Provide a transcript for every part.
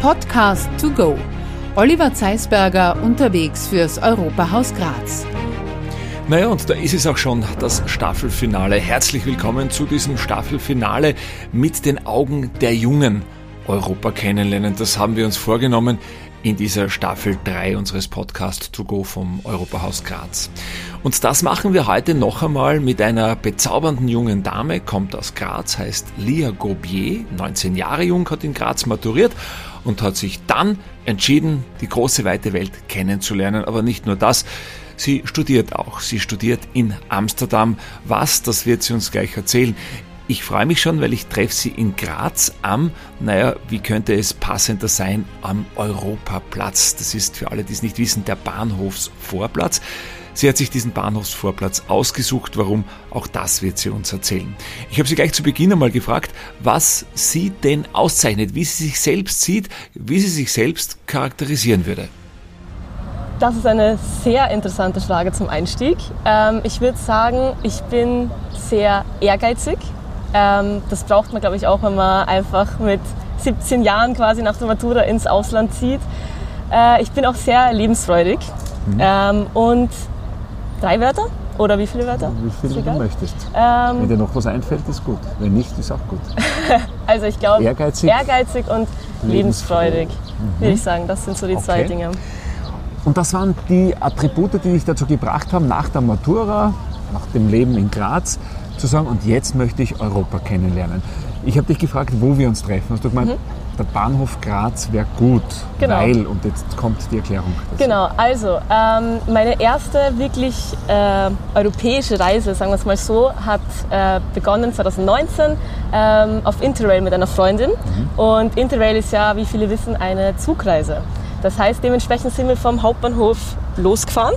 Podcast to go. Oliver Zeisberger unterwegs fürs Europahaus Graz. Naja, und da ist es auch schon das Staffelfinale. Herzlich willkommen zu diesem Staffelfinale mit den Augen der Jungen Europa kennenlernen. Das haben wir uns vorgenommen in dieser Staffel 3 unseres Podcast To Go vom Europahaus Graz. Und das machen wir heute noch einmal mit einer bezaubernden jungen Dame, kommt aus Graz, heißt Lia Gobier, 19 Jahre jung, hat in Graz maturiert und hat sich dann entschieden, die große weite Welt kennenzulernen. Aber nicht nur das, sie studiert auch. Sie studiert in Amsterdam. Was, das wird sie uns gleich erzählen. Ich freue mich schon, weil ich treffe sie in Graz am, naja, wie könnte es passender sein, am Europaplatz. Das ist für alle, die es nicht wissen, der Bahnhofsvorplatz. Sie hat sich diesen Bahnhofsvorplatz ausgesucht. Warum? Auch das wird sie uns erzählen. Ich habe sie gleich zu Beginn einmal gefragt, was sie denn auszeichnet, wie sie sich selbst sieht, wie sie sich selbst charakterisieren würde. Das ist eine sehr interessante Frage zum Einstieg. Ähm, ich würde sagen, ich bin sehr ehrgeizig. Ähm, das braucht man, glaube ich, auch, wenn man einfach mit 17 Jahren quasi nach der Matura ins Ausland zieht. Äh, ich bin auch sehr lebensfreudig. Mhm. Ähm, und drei Wörter? Oder wie viele Wörter? Wie viele du möchtest. Ähm, Wenn dir noch was einfällt, ist gut. Wenn nicht, ist auch gut. also ich glaube, ehrgeizig, ehrgeizig und lebensfreudig, mhm. würde ich sagen. Das sind so die okay. zwei Dinge. Und das waren die Attribute, die dich dazu gebracht haben, nach der Matura, nach dem Leben in Graz, zu sagen, und jetzt möchte ich Europa kennenlernen. Ich habe dich gefragt, wo wir uns treffen. Hast du gemeint, mhm. der Bahnhof Graz wäre gut, genau. weil, und jetzt kommt die Erklärung. Dazu. Genau, also ähm, meine erste wirklich äh, europäische Reise, sagen wir es mal so, hat äh, begonnen 2019 ähm, auf Interrail mit einer Freundin. Mhm. Und Interrail ist ja, wie viele wissen, eine Zugreise. Das heißt, dementsprechend sind wir vom Hauptbahnhof losgefahren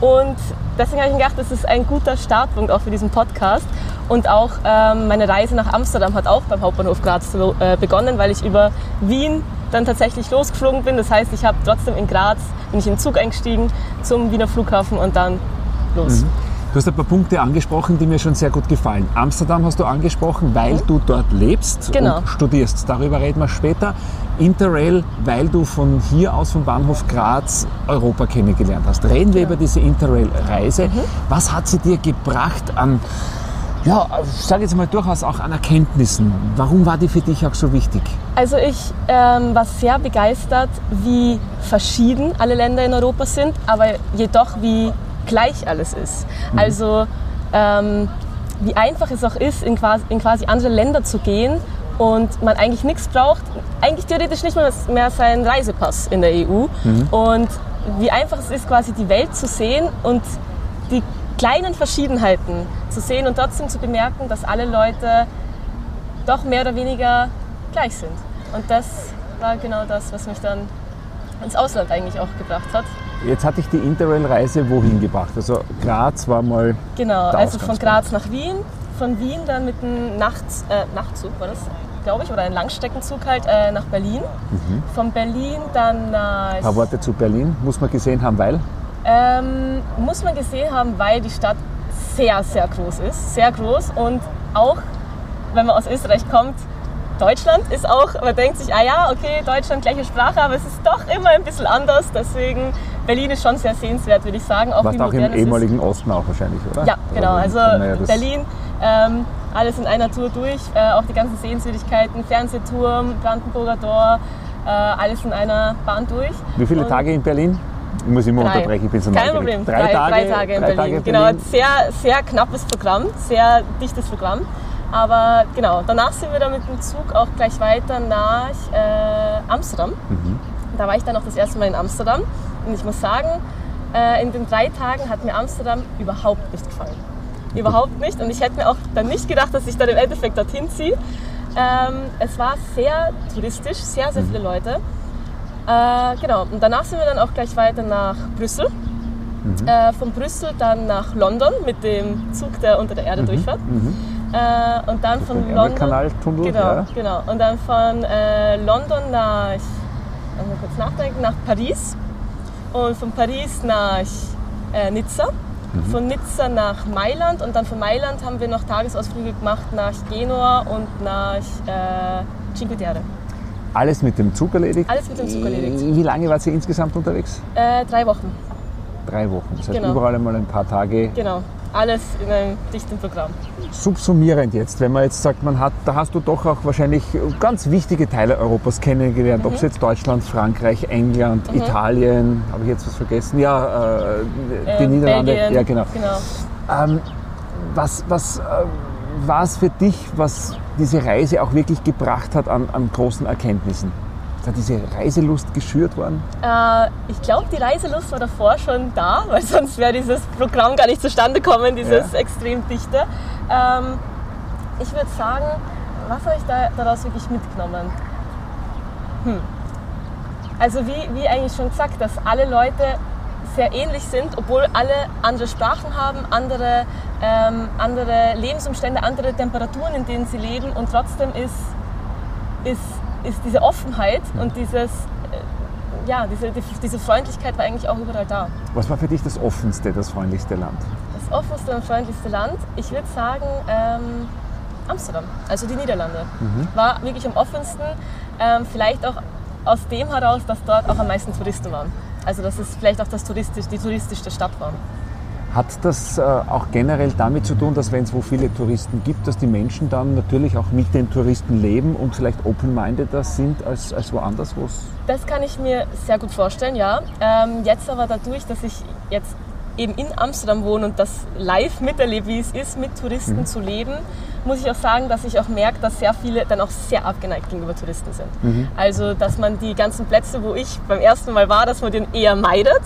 und deswegen habe ich gedacht, das ist ein guter Startpunkt auch für diesen Podcast. Und auch ähm, meine Reise nach Amsterdam hat auch beim Hauptbahnhof Graz äh, begonnen, weil ich über Wien dann tatsächlich losgeflogen bin. Das heißt, ich habe trotzdem in Graz, bin ich in den Zug eingestiegen zum Wiener Flughafen und dann los. Mhm. Du hast ein paar Punkte angesprochen, die mir schon sehr gut gefallen. Amsterdam hast du angesprochen, weil mhm. du dort lebst genau. und studierst. Darüber reden wir später. Interrail, weil du von hier aus vom Bahnhof Graz Europa kennengelernt hast. Reden wir ja. über diese Interrail-Reise. Mhm. Was hat sie dir gebracht an, ja, ich sage jetzt mal durchaus auch an Erkenntnissen? Warum war die für dich auch so wichtig? Also ich ähm, war sehr begeistert, wie verschieden alle Länder in Europa sind, aber jedoch wie gleich alles ist. Mhm. Also ähm, wie einfach es auch ist, in quasi, in quasi andere Länder zu gehen und man eigentlich nichts braucht, eigentlich theoretisch nicht mehr, mehr seinen Reisepass in der EU. Mhm. Und wie einfach es ist, quasi die Welt zu sehen und die kleinen Verschiedenheiten zu sehen und trotzdem zu bemerken, dass alle Leute doch mehr oder weniger gleich sind. Und das war genau das, was mich dann ins Ausland eigentlich auch gebracht hat. Jetzt hatte ich die Interrail-Reise wohin gebracht? Also Graz war mal. Genau, also von Graz nach Wien, von Wien dann mit einem Nacht, äh, Nachtzug, war das, glaube ich, oder ein Langstreckenzug halt äh, nach Berlin. Mhm. Von Berlin dann nach. Ein paar Worte zu Berlin, muss man gesehen haben, weil? Ähm, muss man gesehen haben, weil die Stadt sehr, sehr groß ist. Sehr groß und auch, wenn man aus Österreich kommt, Deutschland ist auch, man denkt sich, ah ja, okay, Deutschland gleiche Sprache, aber es ist doch immer ein bisschen anders. Deswegen Berlin ist schon sehr sehenswert, würde ich sagen. Auch Warst auch im ehemaligen ist. Osten auch wahrscheinlich, oder? Ja, genau. Also Berlin, ähm, alles in einer Tour durch, äh, auch die ganzen Sehenswürdigkeiten, Fernsehturm, Brandenburger Tor, äh, alles in einer Bahn durch. Wie viele Und Tage in Berlin? Ich muss immer drei. unterbrechen, ich bin so Kein Problem, drei, drei, Tage, drei Tage in Berlin. Tage genau, sehr, sehr knappes Programm, sehr dichtes Programm. Aber genau, danach sind wir dann mit dem Zug auch gleich weiter nach äh, Amsterdam. Mhm. Da war ich dann auch das erste Mal in Amsterdam. Und ich muss sagen, äh, in den drei Tagen hat mir Amsterdam überhaupt nicht gefallen. Überhaupt nicht. Und ich hätte mir auch dann nicht gedacht, dass ich dann im Endeffekt dorthin ziehe. Ähm, es war sehr touristisch, sehr, sehr viele mhm. Leute. Äh, genau, und danach sind wir dann auch gleich weiter nach Brüssel. Mhm. Äh, von Brüssel dann nach London mit dem Zug, der unter der Erde mhm. durchfährt. Mhm. Äh, und dann von London. Kanaltunnel, genau, ja. genau. Und dann von äh, London nach, mal kurz nachdenken, nach Paris. Und von Paris nach äh, Nizza. Mhm. Von Nizza nach Mailand und dann von Mailand haben wir noch Tagesausflüge gemacht nach Genua und nach äh, Cinque Terre. Alles mit dem Zug erledigt? Alles mit dem Zug erledigt. Wie lange wart ihr insgesamt unterwegs? Äh, drei Wochen. Drei Wochen. Das heißt genau. überall einmal ein paar Tage. Genau. Alles in einem dichten Programm. Subsumierend jetzt, wenn man jetzt sagt, man hat, da hast du doch auch wahrscheinlich ganz wichtige Teile Europas kennengelernt, mhm. ob es jetzt Deutschland, Frankreich, England, mhm. Italien, habe ich jetzt was vergessen? Ja, äh, die äh, Niederlande. Belgien. Ja, genau. genau. Ähm, was was äh, war es für dich, was diese Reise auch wirklich gebracht hat an, an großen Erkenntnissen? Ist da diese Reiselust geschürt worden? Äh, ich glaube, die Reiselust war davor schon da, weil sonst wäre dieses Programm gar nicht zustande gekommen, dieses ja. extrem dichte. Ähm, ich würde sagen, was habe ich da, daraus wirklich mitgenommen? Hm. Also wie, wie eigentlich schon gesagt, dass alle Leute sehr ähnlich sind, obwohl alle andere Sprachen haben, andere, ähm, andere Lebensumstände, andere Temperaturen, in denen sie leben und trotzdem ist, ist, ist diese Offenheit und dieses, äh, ja, diese, diese Freundlichkeit war eigentlich auch überall da. Was war für dich das offenste, das freundlichste Land? Das offenste und freundlichste Land, ich würde sagen ähm, Amsterdam, also die Niederlande. Mhm. War wirklich am offensten, ähm, vielleicht auch aus dem heraus, dass dort auch am meisten Touristen waren. Also dass es vielleicht auch das touristisch, die touristischste Stadt war. Hat das äh, auch generell damit zu tun, dass wenn es wo viele Touristen gibt, dass die Menschen dann natürlich auch mit den Touristen leben und vielleicht open-mindeder sind als, als woanders? Wo's das kann ich mir sehr gut vorstellen, ja. Ähm, jetzt aber dadurch, dass ich jetzt eben in Amsterdam wohne und das live miterlebe, wie es ist, mit Touristen mhm. zu leben, muss ich auch sagen, dass ich auch merke, dass sehr viele dann auch sehr abgeneigt gegenüber Touristen sind. Mhm. Also, dass man die ganzen Plätze, wo ich beim ersten Mal war, dass man den eher meidet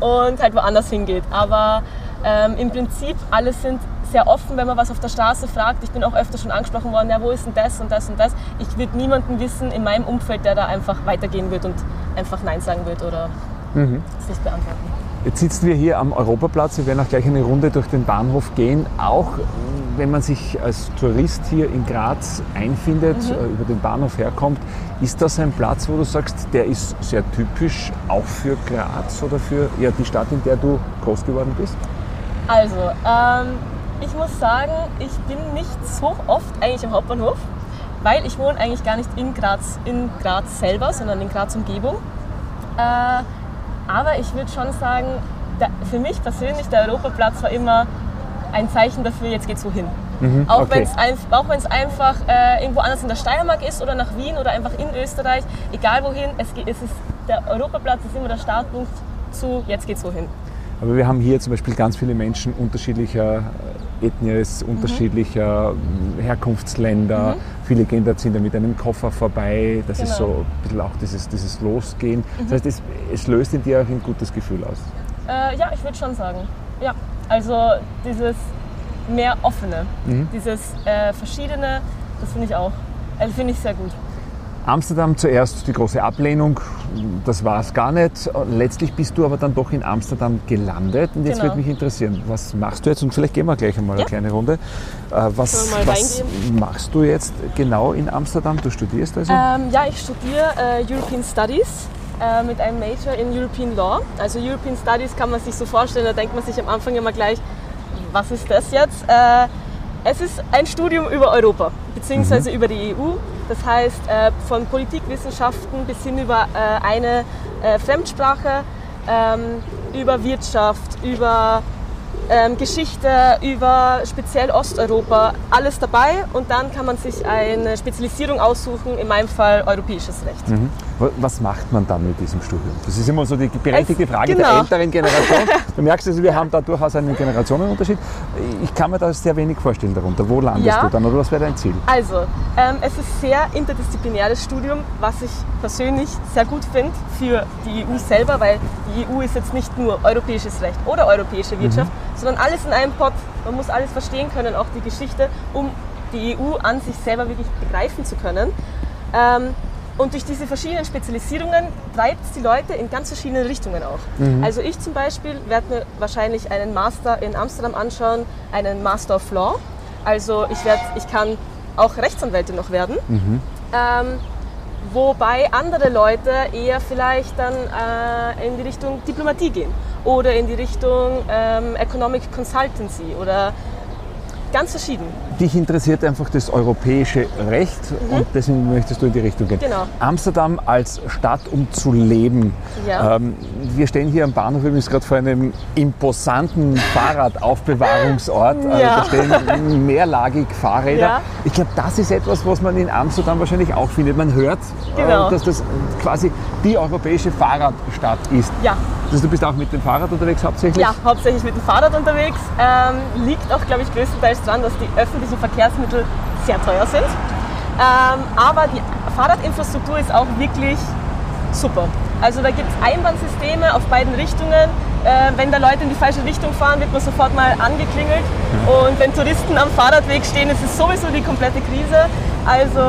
und halt woanders hingeht. Aber ähm, im Prinzip, alle sind sehr offen, wenn man was auf der Straße fragt. Ich bin auch öfter schon angesprochen worden, ja, wo ist denn das und das und das. Ich würde niemanden wissen in meinem Umfeld, der da einfach weitergehen wird und einfach Nein sagen wird oder mhm. es nicht beantworten. Jetzt sitzen wir hier am Europaplatz. Wir werden auch gleich eine Runde durch den Bahnhof gehen. Auch wenn man sich als Tourist hier in Graz einfindet, mhm. Äh, über den Bahnhof herkommt, ist das ein Platz, wo du sagst, der ist sehr typisch auch für Graz oder für ja, die Stadt, in der du groß geworden bist? Also, ähm, ich muss sagen, ich bin nicht so oft eigentlich am Hauptbahnhof, weil ich wohne eigentlich gar nicht in Graz, in Graz selber, sondern in Graz Umgebung. Äh, aber ich würde schon sagen, der, für mich persönlich, der Europaplatz war immer ein Zeichen dafür, jetzt geht's wohin. Mhm, auch okay. wenn es einfach äh, irgendwo anders in der Steiermark ist oder nach Wien oder einfach in Österreich, egal wohin, es, es ist, der Europaplatz ist immer der Startpunkt zu, jetzt geht's wohin. Aber wir haben hier zum Beispiel ganz viele Menschen unterschiedlicher Ethnies, mhm. unterschiedlicher mhm. Herkunftsländer. Mhm. Viele gehen da sind mit einem Koffer vorbei. Das genau. ist so ein bisschen auch dieses, dieses Losgehen. Mhm. Das heißt, es, es, löst in dir auch ein gutes Gefühl aus. Äh, ja, ich würde schon sagen. Ja, also dieses mehr offene, mhm. dieses äh, verschiedene, das finde ich auch, also finde ich sehr gut. Amsterdam zuerst die große Ablehnung, das war es gar nicht. Letztlich bist du aber dann doch in Amsterdam gelandet. Und jetzt genau. würde mich interessieren, was machst du jetzt? Und vielleicht gehen wir gleich einmal ja. eine kleine Runde. Äh, was, was machst du jetzt genau in Amsterdam? Du studierst also? Ähm, ja, ich studiere äh, European Studies äh, mit einem Major in European Law. Also European Studies kann man sich so vorstellen, da denkt man sich am Anfang immer gleich, was ist das jetzt? Äh, es ist ein Studium über Europa, beziehungsweise mhm. über die EU. Das heißt, äh, von Politikwissenschaften bis hin über äh, eine äh, Fremdsprache, ähm, über Wirtschaft, über ähm, Geschichte, über speziell Osteuropa, alles dabei. Und dann kann man sich eine Spezialisierung aussuchen, in meinem Fall europäisches Recht. Mhm. Was macht man dann mit diesem Studium? Das ist immer so die berechtigte Frage genau. der älteren Generation. Du merkst also, wir haben da durchaus einen Generationenunterschied. Ich kann mir da sehr wenig vorstellen darunter. Wo landest ja. du dann oder was wäre dein Ziel? Also, ähm, es ist sehr interdisziplinäres Studium, was ich persönlich sehr gut finde für die EU selber, weil die EU ist jetzt nicht nur europäisches Recht oder europäische Wirtschaft, mhm. sondern alles in einem Pot. Man muss alles verstehen können, auch die Geschichte, um die EU an sich selber wirklich begreifen zu können. Ähm, und durch diese verschiedenen Spezialisierungen treibt es die Leute in ganz verschiedene Richtungen auch. Mhm. Also ich zum Beispiel werde mir wahrscheinlich einen Master in Amsterdam anschauen, einen Master of Law. Also ich, werd, ich kann auch Rechtsanwältin noch werden. Mhm. Ähm, wobei andere Leute eher vielleicht dann äh, in die Richtung Diplomatie gehen oder in die Richtung ähm, Economic Consultancy oder ganz verschieden. Dich interessiert einfach das europäische Recht mhm. und deswegen möchtest du in die Richtung gehen. Genau. Amsterdam als Stadt, um zu leben. Ja. Ähm, wir stehen hier am Bahnhof übrigens gerade vor einem imposanten Fahrradaufbewahrungsort. Also ja. Also da stehen mehrlagig Fahrräder. Ja. Ich glaube, das ist etwas, was man in Amsterdam wahrscheinlich auch findet. Man hört, äh, genau. dass das quasi die europäische Fahrradstadt ist. Ja. Also du bist auch mit dem Fahrrad unterwegs hauptsächlich? Ja, hauptsächlich mit dem Fahrrad unterwegs. Ähm, liegt auch, glaube ich, größtenteils daran, dass die öffentlichen Verkehrsmittel sehr teuer sind. Ähm, aber die Fahrradinfrastruktur ist auch wirklich super. Also da gibt es Einbahnsysteme auf beiden Richtungen. Äh, wenn da Leute in die falsche Richtung fahren, wird man sofort mal angeklingelt. Und wenn Touristen am Fahrradweg stehen, ist es sowieso die komplette Krise. Also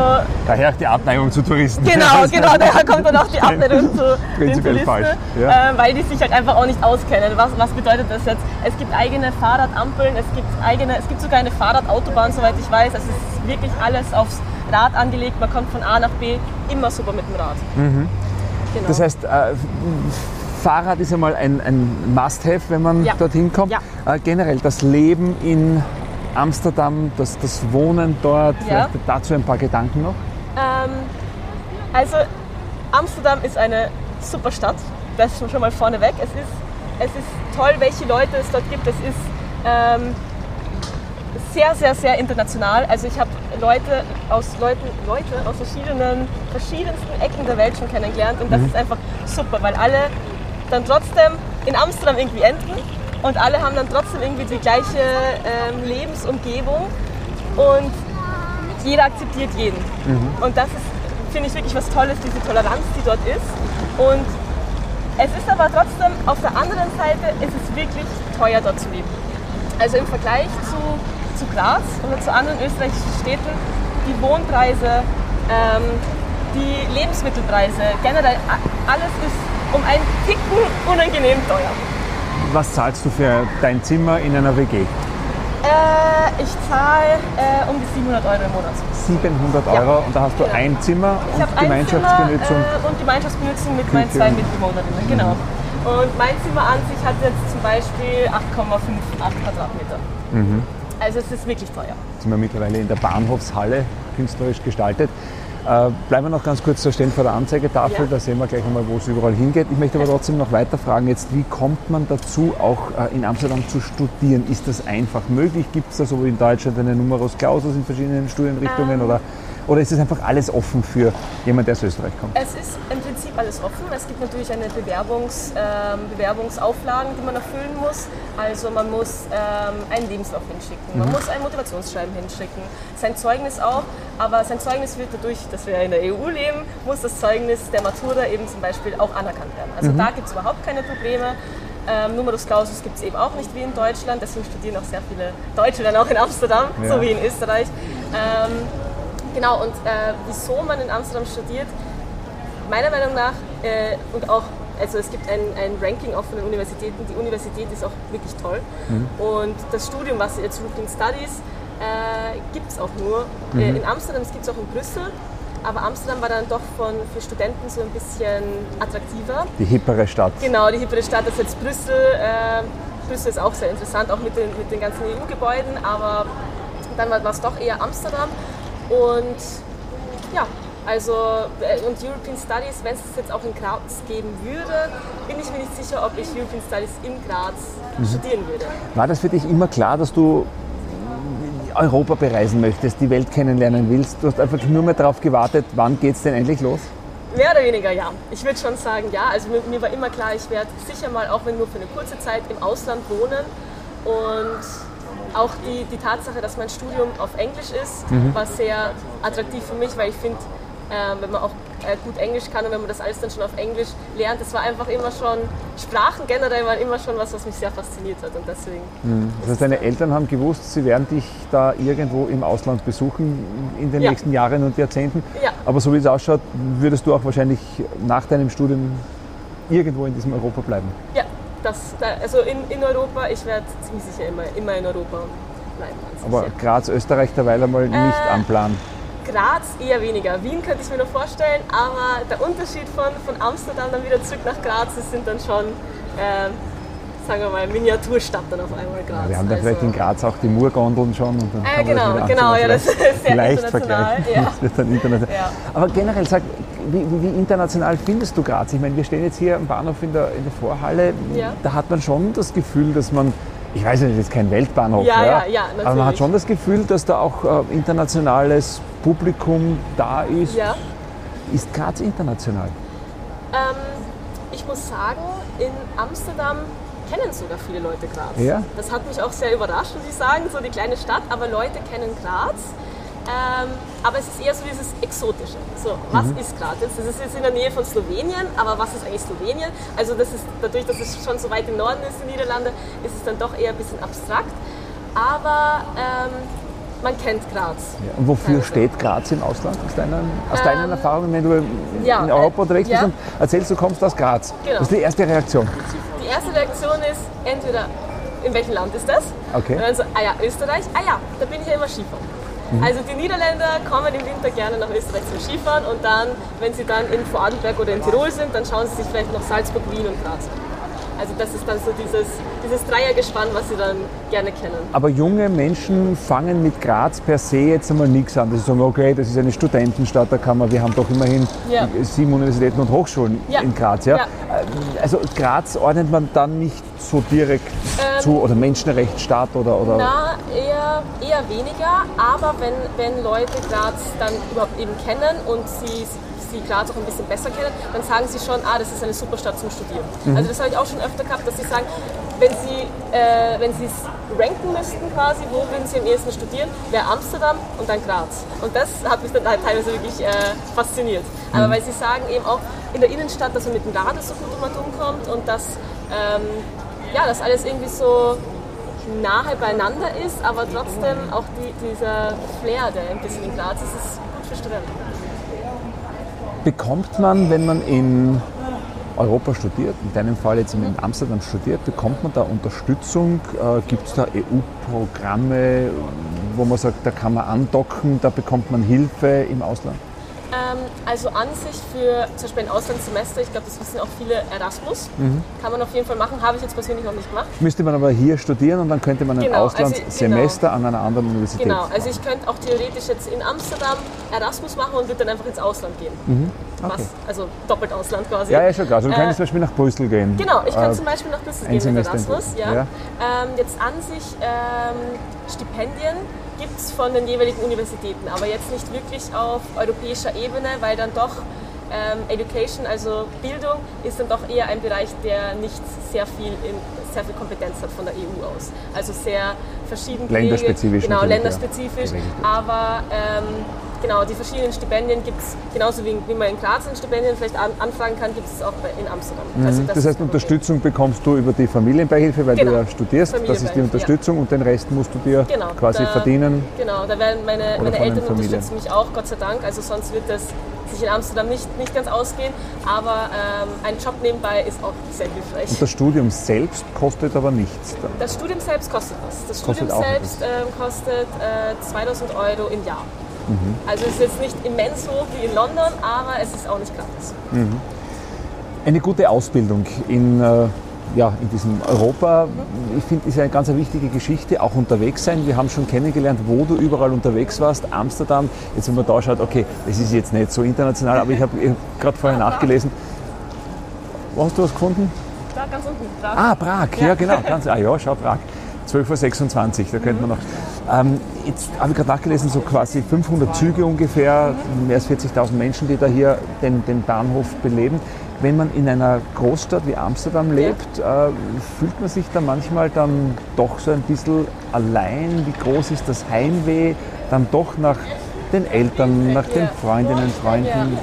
daher die Abneigung zu Touristen. Genau, genau, daher kommt dann auch die Abneigung zu den Touristen, falsch. Ja. Äh, weil die sich halt einfach auch nicht auskennen. Was, was bedeutet das jetzt? Es gibt eigene Fahrradampeln, es gibt eigene, es gibt sogar eine Fahrradautobahn, soweit ich weiß. Es ist wirklich alles aufs Rad angelegt. Man kommt von A nach B immer super mit dem Rad. Mhm. Genau. Das heißt, äh, Fahrrad ist einmal ein, ein Must-Have, wenn man ja. dorthin kommt. Ja. Äh, generell das Leben in Amsterdam, das, das Wohnen dort, ja. vielleicht dazu ein paar Gedanken noch? Ähm, also Amsterdam ist eine super Stadt, das ist schon mal vorneweg. Es ist, es ist toll, welche Leute es dort gibt. Es ist ähm, sehr, sehr, sehr international. Also ich habe Leute aus Leuten, Leute aus verschiedenen, verschiedensten Ecken der Welt schon kennengelernt und das mhm. ist einfach super, weil alle dann trotzdem in Amsterdam irgendwie enden und alle haben dann trotzdem irgendwie die gleiche ähm, Lebensumgebung und jeder akzeptiert jeden. Mhm. Und das ist, finde ich, wirklich was Tolles, diese Toleranz, die dort ist. Und es ist aber trotzdem, auf der anderen Seite ist es wirklich teuer dort zu leben. Also im Vergleich zu, zu Graz oder zu anderen österreichischen Städten, die Wohnpreise, ähm, die Lebensmittelpreise, generell alles ist um einen Ticken unangenehm teuer. Was zahlst du für dein Zimmer in einer WG? Äh, ich zahle äh, um die 700 Euro im Monat. 700 Euro ja. und da hast du genau. ein Zimmer ich und Gemeinschaftsbenutzung? Zimmer, äh, und Gemeinschaftsbenutzung mit Küche. meinen zwei Mitbewohnerinnen, genau. Und mein Zimmer an sich hat jetzt zum Beispiel 8,58 Quadratmeter. Mhm. Also es ist wirklich teuer. Jetzt sind wir mittlerweile in der Bahnhofshalle künstlerisch gestaltet. Äh, bleiben wir noch ganz kurz da stehen vor der Anzeigetafel, ja. da sehen wir gleich einmal, wo es überall hingeht. Ich möchte aber trotzdem noch weiter fragen, jetzt, wie kommt man dazu, auch äh, in Amsterdam zu studieren? Ist das einfach möglich? Gibt es da so wie in Deutschland eine Numerus Clausus in verschiedenen Studienrichtungen ähm. oder oder ist es einfach alles offen für jemanden, der aus Österreich kommt? Es ist im Prinzip alles offen. Es gibt natürlich eine Bewerbungs, ähm, Bewerbungsauflagen, die man erfüllen muss. Also man muss ähm, einen Lebenslauf hinschicken, mhm. man muss ein Motivationsschreiben hinschicken, sein Zeugnis auch. Aber sein Zeugnis wird dadurch, dass wir in der EU leben, muss das Zeugnis der Matura eben zum Beispiel auch anerkannt werden. Also mhm. da gibt es überhaupt keine Probleme. Ähm, Numerus Clausus gibt es eben auch nicht wie in Deutschland, deswegen studieren auch sehr viele Deutsche dann auch in Amsterdam, ja. so wie in Österreich. Ähm, Genau, und äh, wieso man in Amsterdam studiert, meiner Meinung nach, äh, und auch, also es gibt ein, ein Ranking auch von den Universitäten, die Universität ist auch wirklich toll. Mhm. Und das Studium, was jetzt European Studies, äh, gibt es auch nur äh, mhm. in Amsterdam, es gibt es auch in Brüssel. Aber Amsterdam war dann doch von, für Studenten so ein bisschen attraktiver. Die hippere Stadt. Genau, die hippere Stadt ist jetzt Brüssel. Äh, Brüssel ist auch sehr interessant, auch mit den, mit den ganzen EU-Gebäuden. Aber dann war es doch eher Amsterdam. Und ja, also äh, und European Studies, wenn es es jetzt auch in Graz geben würde, bin ich mir nicht sicher, ob ich European Studies in Graz mhm. studieren würde. War das für dich immer klar, dass du Europa bereisen möchtest, die Welt kennenlernen willst? Du hast einfach nur mehr darauf gewartet, wann geht es denn endlich los? Mehr oder weniger ja. Ich würde schon sagen ja. Also mir, mir war immer klar, ich werde sicher mal, auch wenn nur für eine kurze Zeit, im Ausland wohnen und auch die, die Tatsache, dass mein Studium auf Englisch ist, mhm. war sehr attraktiv für mich, weil ich finde, äh, wenn man auch äh, gut Englisch kann und wenn man das alles dann schon auf Englisch lernt, das war einfach immer schon, Sprachen generell waren immer schon was, was mich sehr fasziniert hat und deswegen. Mhm. Das heißt, deine Eltern haben gewusst, sie werden dich da irgendwo im Ausland besuchen in den ja. nächsten Jahren und Jahrzehnten. Ja. Aber so wie es ausschaut, würdest du auch wahrscheinlich nach deinem Studium irgendwo in diesem Europa bleiben. Ja, das, also in, in Europa, ich werde ziemlich sicher immer, immer in Europa bleiben. Aber Graz, Österreich derweil einmal nicht äh, am Plan. Graz eher weniger. Wien könnte ich mir noch vorstellen, aber der Unterschied von, von Amsterdam dann wieder zurück nach Graz, das sind dann schon äh, sagen wir mal, Miniaturstadt dann auf einmal Graz. Ja, wir haben da also vielleicht in Graz auch die Murgondeln schon. Und dann äh, genau, das genau, ja, das ist sehr leicht international. Ja. Das wird dann international. Ja. Aber generell, sag, wie, wie, international findest du Graz? Ich meine, wir stehen jetzt hier am Bahnhof in der, in der Vorhalle. Ja. Da hat man schon das Gefühl, dass man ich weiß nicht, das ist kein Weltbahnhof, ja, ja, ja, aber man hat schon das Gefühl, dass da auch äh, internationales Publikum da ist. Ja. Ist Graz international? Ähm, ich muss sagen, in Amsterdam kennen sogar viele Leute Graz. Ja? Das hat mich auch sehr überrascht, muss ich sagen, so die kleine Stadt, aber Leute kennen Graz. Ähm, aber es ist eher so dieses Exotische. So, was mhm. ist Graz? Das ist jetzt in der Nähe von Slowenien, aber was ist eigentlich Slowenien? Also das ist, dadurch, dass es schon so weit im Norden ist, in Niederlande, ist es dann doch eher ein bisschen abstrakt. Aber ähm, man kennt Graz. Ja, und wofür steht Graz im Ausland aus deinen, aus deinen ähm, Erfahrungen, wenn du ja, in Europa unterwegs bist ja. und erzählst, du kommst aus Graz? Genau. Was ist die erste Reaktion? Die erste Reaktion ist entweder, in welchem Land ist das? Okay. Und dann so, ah ja, Österreich, ah ja, da bin ich ja immer Skifahren. Mhm. Also die Niederländer kommen im Winter gerne nach Österreich zum Skifahren und dann, wenn sie dann in Vorarlberg oder in Tirol sind, dann schauen sie sich vielleicht noch Salzburg, Wien und Graz an. Also das ist dann so dieses, dieses Dreiergespann, was sie dann gerne kennen. Aber junge Menschen fangen mit Graz per se jetzt einmal nichts an. Sie sagen, okay, das ist eine Studentenstadt, da kann man, wir haben doch immerhin ja. sieben Universitäten und Hochschulen ja. in Graz. Ja? ja? Also Graz ordnet man dann nicht so direkt ähm, zu oder Menschenrechtsstaat oder, oder? Na, eher, eher weniger, aber wenn, wenn Leute Graz dann überhaupt eben kennen und sie sie Graz auch ein bisschen besser kennen, dann sagen sie schon, ah, das ist eine super Stadt zum Studieren. Mhm. Also das habe ich auch schon öfter gehabt, dass sie sagen, wenn sie äh, wenn es ranken müssten quasi, wo würden sie am ehesten studieren, wäre Amsterdam und dann Graz. Und das hat mich dann halt teilweise wirklich äh, fasziniert. Aber mhm. weil sie sagen eben auch in der Innenstadt, dass man mit dem Rad so gut um kommt und dass ähm, ja, das alles irgendwie so nahe beieinander ist, aber trotzdem auch die, dieser Flair, der ein bisschen in Graz ist, ist gut für Studenten bekommt man, wenn man in Europa studiert, in deinem Fall jetzt in Amsterdam studiert, bekommt man da Unterstützung? Äh, Gibt es da EU-Programme, wo man sagt, da kann man andocken, da bekommt man Hilfe im Ausland? Ähm, also an sich für zum Beispiel ein Auslandssemester, ich glaube, das wissen auch viele Erasmus, mhm. kann man auf jeden Fall machen, habe ich jetzt persönlich noch nicht gemacht. Müsste man aber hier studieren und dann könnte man ein genau, also Auslandssemester also, genau. an einer anderen Universität Genau, also ich könnte auch theoretisch jetzt in Amsterdam Erasmus machen und würde dann einfach ins Ausland gehen. Mhm. Okay. Was, also doppelt Ausland quasi. Ja, ja, schon klar. Also du äh, könntest zum Beispiel nach Brüssel gehen. Genau, ich kann äh, zum Beispiel nach Brüssel gehen mit Erasmus. Ja. ja. Ähm, jetzt an sich ähm, Stipendien gibt es von den jeweiligen Universitäten, aber jetzt nicht wirklich auf europäischer Ebene, weil dann doch ähm, Education, also Bildung, ist dann doch eher ein Bereich, der nicht sehr viel, in, sehr viel Kompetenz hat von der EU aus. Also sehr verschieden. Länderspezifisch. Genau, länderspezifisch. Ja. Aber ähm, genau, die verschiedenen Stipendien gibt es, genauso wie, wie, man in Graz ein Stipendien vielleicht an, anfragen kann, gibt es auch in Amsterdam. Mhm. Also das, das, heißt, Unterstützung bekommst du über die Familienbeihilfe, weil genau. du ja studierst, das ist die Unterstützung ja. und den Rest musst du dir genau, quasi da, verdienen. Genau, da werden meine, meine Eltern unterstützen mich auch, Gott sei Dank, also sonst wird das sich in Amsterdam nicht, nicht ganz ausgehen, aber ähm, ein Job nebenbei ist auch sehr hilfreich. Und das Studium selbst kostet aber nichts? Dann. Das Studium selbst kostet was. Das kostet Studium selbst äh, kostet äh, 2000 Euro im Jahr. Mhm. Also es ist jetzt nicht immens hoch wie in London, aber es ist auch nicht gratis. Mhm. Eine gute Ausbildung in, äh, ja, in diesem Europa, mhm. ich finde, ist eine ganz wichtige Geschichte, auch unterwegs sein. Wir haben schon kennengelernt, wo du überall unterwegs warst. Amsterdam, jetzt wenn man da schaut, okay, es ist jetzt nicht so international, aber ich habe gerade vorher nachgelesen. Wo hast du was gefunden? Da ganz unten, Prag. Ah, Prag, ja, ja genau. Ganz, ah ja, schau, Prag. 12.26 Uhr, da könnte man noch. Ähm, jetzt habe ich gerade nachgelesen, so quasi 500 Züge ungefähr, mehr als 40.000 Menschen, die da hier den, den Bahnhof beleben. Wenn man in einer Großstadt wie Amsterdam lebt, äh, fühlt man sich da manchmal dann doch so ein bisschen allein? Wie groß ist das Heimweh dann doch nach den Eltern, nach den Freundinnen, Freunden?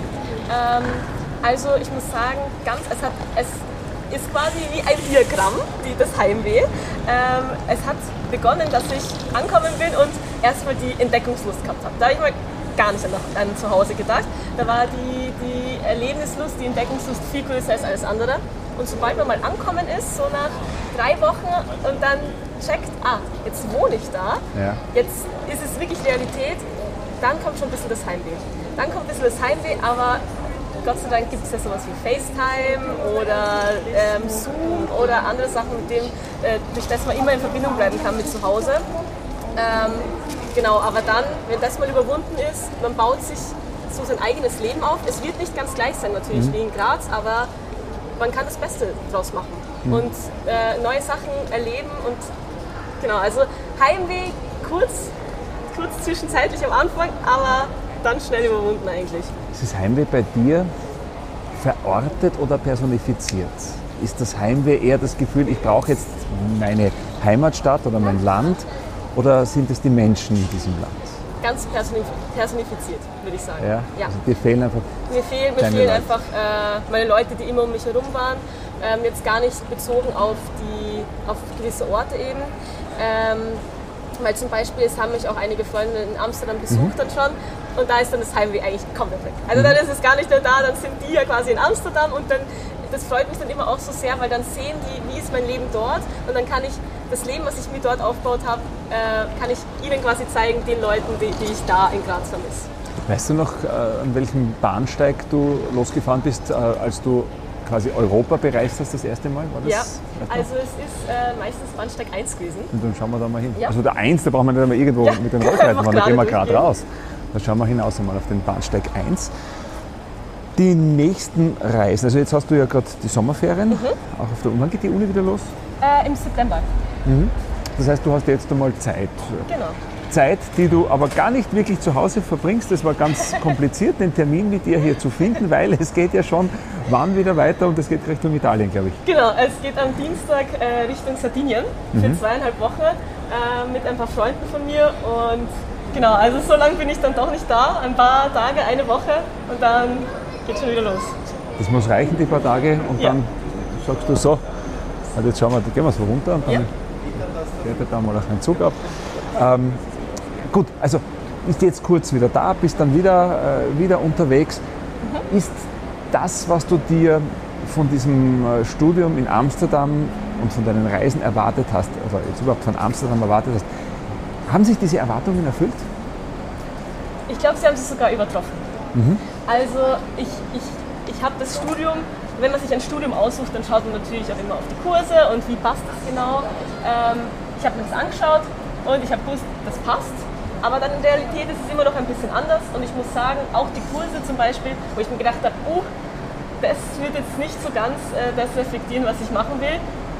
Ja. Ähm, also ich muss sagen, ganz, es, hat, es ist quasi wie ein Diagramm, wie das Heimweh. Ähm, es hat begonnen, dass ich ankommen bin und erstmal die Entdeckungslust gehabt habe. Da habe ich mal gar nicht an, an zu Hause gedacht. Da war die, die Erlebnislust, die Entdeckungslust viel größer als alles andere. Und sobald man mal ankommen ist, so nach drei Wochen und dann checkt, ah, jetzt wohne ich da, ja. jetzt ist es wirklich Realität, dann kommt schon ein bisschen das Heimweh. Dann kommt ein bisschen das Heimweh, aber Gott sei Dank gibt es ja sowas wie FaceTime oder ähm, Zoom oder andere Sachen, mit dem, äh, durch das man immer in Verbindung bleiben kann mit zu Hause. Ähm, genau, aber dann, wenn das mal überwunden ist, man baut sich so sein eigenes Leben auf. Es wird nicht ganz gleich sein natürlich mhm. wie in Graz, aber man kann das Beste draus machen mhm. und äh, neue Sachen erleben und genau, also Heimweh kurz, kurz zwischenzeitlich am Anfang, aber dann schnell überwunden eigentlich. Ist das Heimweh bei dir verortet oder personifiziert? Ist das Heimweh eher das Gefühl, ich brauche jetzt meine Heimatstadt oder mein Land oder sind es die Menschen in diesem Land? Ganz personifiziert, würde ich sagen. Ja? ja. Also dir fehlen einfach. Mir fehlen, mir fehlen einfach äh, meine Leute, die immer um mich herum waren. Ähm, jetzt gar nicht bezogen auf, die, auf gewisse Orte eben. Ähm, weil zum Beispiel, es haben mich auch einige Freunde in Amsterdam besucht mhm. dann schon und da ist dann das Heimweh eigentlich komplett weg. Also dann ist es gar nicht mehr da, dann sind die ja quasi in Amsterdam und dann, das freut mich dann immer auch so sehr, weil dann sehen die, wie ist mein Leben dort und dann kann ich das Leben, was ich mir dort aufgebaut habe, äh, kann ich ihnen quasi zeigen, den Leuten, die, die ich da in Graz vermisse. Weißt du noch, äh, an welchem Bahnsteig du losgefahren bist, äh, als du quasi Europa bereist hast das erste Mal? War das ja, also es ist äh, meistens Bahnsteig 1 gewesen. Und dann schauen wir da mal hin. Ja. Also der 1, da brauchen wir nicht mal irgendwo ja. mit den Rollreiten fahren, da gehen wir gerade raus. Da schauen wir hinaus einmal auf den Bahnsteig 1. Die nächsten Reisen, also jetzt hast du ja gerade die Sommerferien, mhm. auch auf der, wann geht die Uni wieder los? Äh, Im September. Mhm. Das heißt, du hast jetzt einmal Zeit. Genau. Zeit, die du aber gar nicht wirklich zu Hause verbringst. Das war ganz kompliziert, den Termin mit dir hier zu finden, weil es geht ja schon wann wieder weiter und es geht Richtung Italien, glaube ich. Genau, es geht am Dienstag äh, Richtung Sardinien für mhm. zweieinhalb Wochen äh, mit ein paar Freunden von mir und genau, also so lange bin ich dann doch nicht da. Ein paar Tage, eine Woche und dann geht schon wieder los. Das muss reichen, die paar Tage und ja. dann sagst du so, also jetzt schauen wir, gehen wir so runter und dann ja. fährt da mal auch ein Zug ab. Ähm, gut, also bist jetzt kurz wieder da, bist dann wieder, äh, wieder unterwegs. Mhm. Ist das, was du dir von diesem äh, Studium in Amsterdam und von deinen Reisen erwartet hast, also jetzt überhaupt von Amsterdam erwartet hast, haben sich diese Erwartungen erfüllt? Ich glaube, sie haben sich sogar übertroffen. Mhm. Also ich, ich, ich habe das Studium, wenn man sich ein Studium aussucht, dann schaut man natürlich auch immer auf die Kurse und wie passt das genau. Ähm, ich habe mir das angeschaut und ich habe gewusst, das passt. Aber dann in Realität ist es immer noch ein bisschen anders und ich muss sagen, auch die Kurse zum Beispiel, wo ich mir gedacht habe, oh, das wird jetzt nicht so ganz äh, das reflektieren, was ich machen will,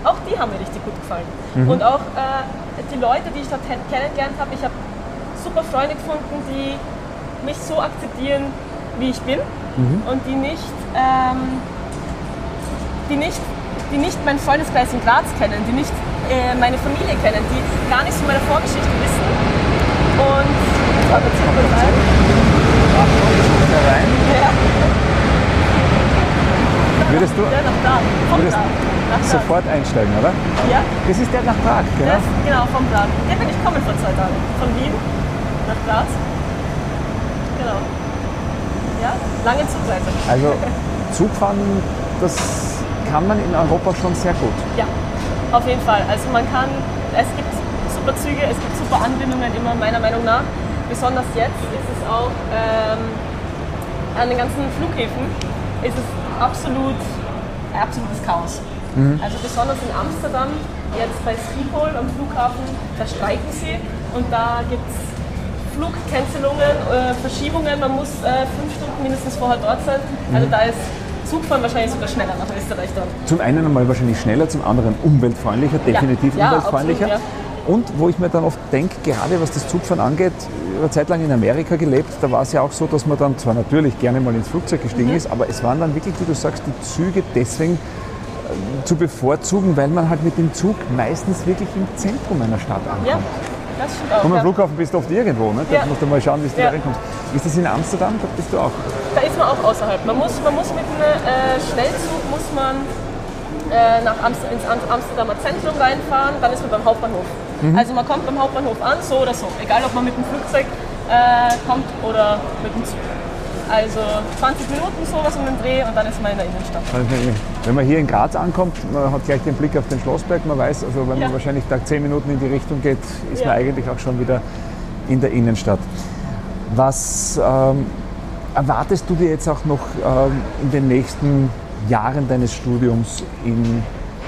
auch die haben mir richtig gut gefallen. Mhm. Und auch äh, die Leute, die ich dort kennengelernt habe, ich habe super Freunde gefunden, die mich so akzeptieren, wie ich bin mhm. und die nicht, ähm, die nicht die nicht meinen Freundeskreis in Graz kennen, die nicht äh, meine Familie kennen, die gar nichts von meiner Vorgeschichte wissen. Und ja, jetzt kommt rein. rein. Ja. Würdest du, der nach Prag. Vom würdest Nach sofort einsteigen, oder? Ja. Das ist der nach Prag, genau? Das, genau, vom Prag. Der bin ich kommen vor zwei Tagen. Von Wien nach Graz. Genau. Ja, lange Zugreise. Also Zugfahren, das kann man in Europa schon sehr gut. Ja, auf jeden Fall. Also man kann, es gibt super Züge, es gibt super Anbindungen immer meiner Meinung nach. Besonders jetzt ist es auch ähm, an den ganzen Flughäfen ist es absolut absolutes Chaos. Mhm. Also besonders in Amsterdam, jetzt bei Schiphol am Flughafen, da streiken sie und da gibt es Flugcancelungen, äh, Verschiebungen, man muss äh, fünf Stunden mindestens vorher dort sein. Also mhm. da ist Zugfahren wahrscheinlich sogar schneller nach Österreich dort. Zum einen einmal wahrscheinlich schneller, zum anderen umweltfreundlicher, definitiv ja, umweltfreundlicher. Ja, absolut, ja. Und wo ich mir dann oft denke, gerade was das Zugfahren angeht, eine Zeit lang in Amerika gelebt, da war es ja auch so, dass man dann zwar natürlich gerne mal ins Flugzeug gestiegen mhm. ist, aber es waren dann wirklich, wie du sagst, die Züge deswegen zu bevorzugen, weil man halt mit dem Zug meistens wirklich im Zentrum einer Stadt ankommt. Ja. Das stimmt auch. Und am Flughafen bist du oft irgendwo, ne? Da musst du mal schauen, wie du ja. da reinkommst. Ist das in Amsterdam? Da bist du auch? Da ist man auch außerhalb. Man muss, man muss mit einem äh, Schnellzug muss man äh, nach Amst ins Amsterdamer Zentrum reinfahren, dann ist man beim Hauptbahnhof. Mhm. Also man kommt beim Hauptbahnhof an, so oder so. Egal ob man mit dem Flugzeug äh, kommt oder mit dem Zug. Also 20 Minuten sowas um den Dreh und dann ist man in der Innenstadt. Wenn man hier in Graz ankommt, man hat gleich den Blick auf den Schlossberg, man weiß, also wenn ja. man wahrscheinlich da 10 Minuten in die Richtung geht, ist ja. man eigentlich auch schon wieder in der Innenstadt. Was ähm, Erwartest du dir jetzt auch noch ähm, in den nächsten Jahren deines Studiums in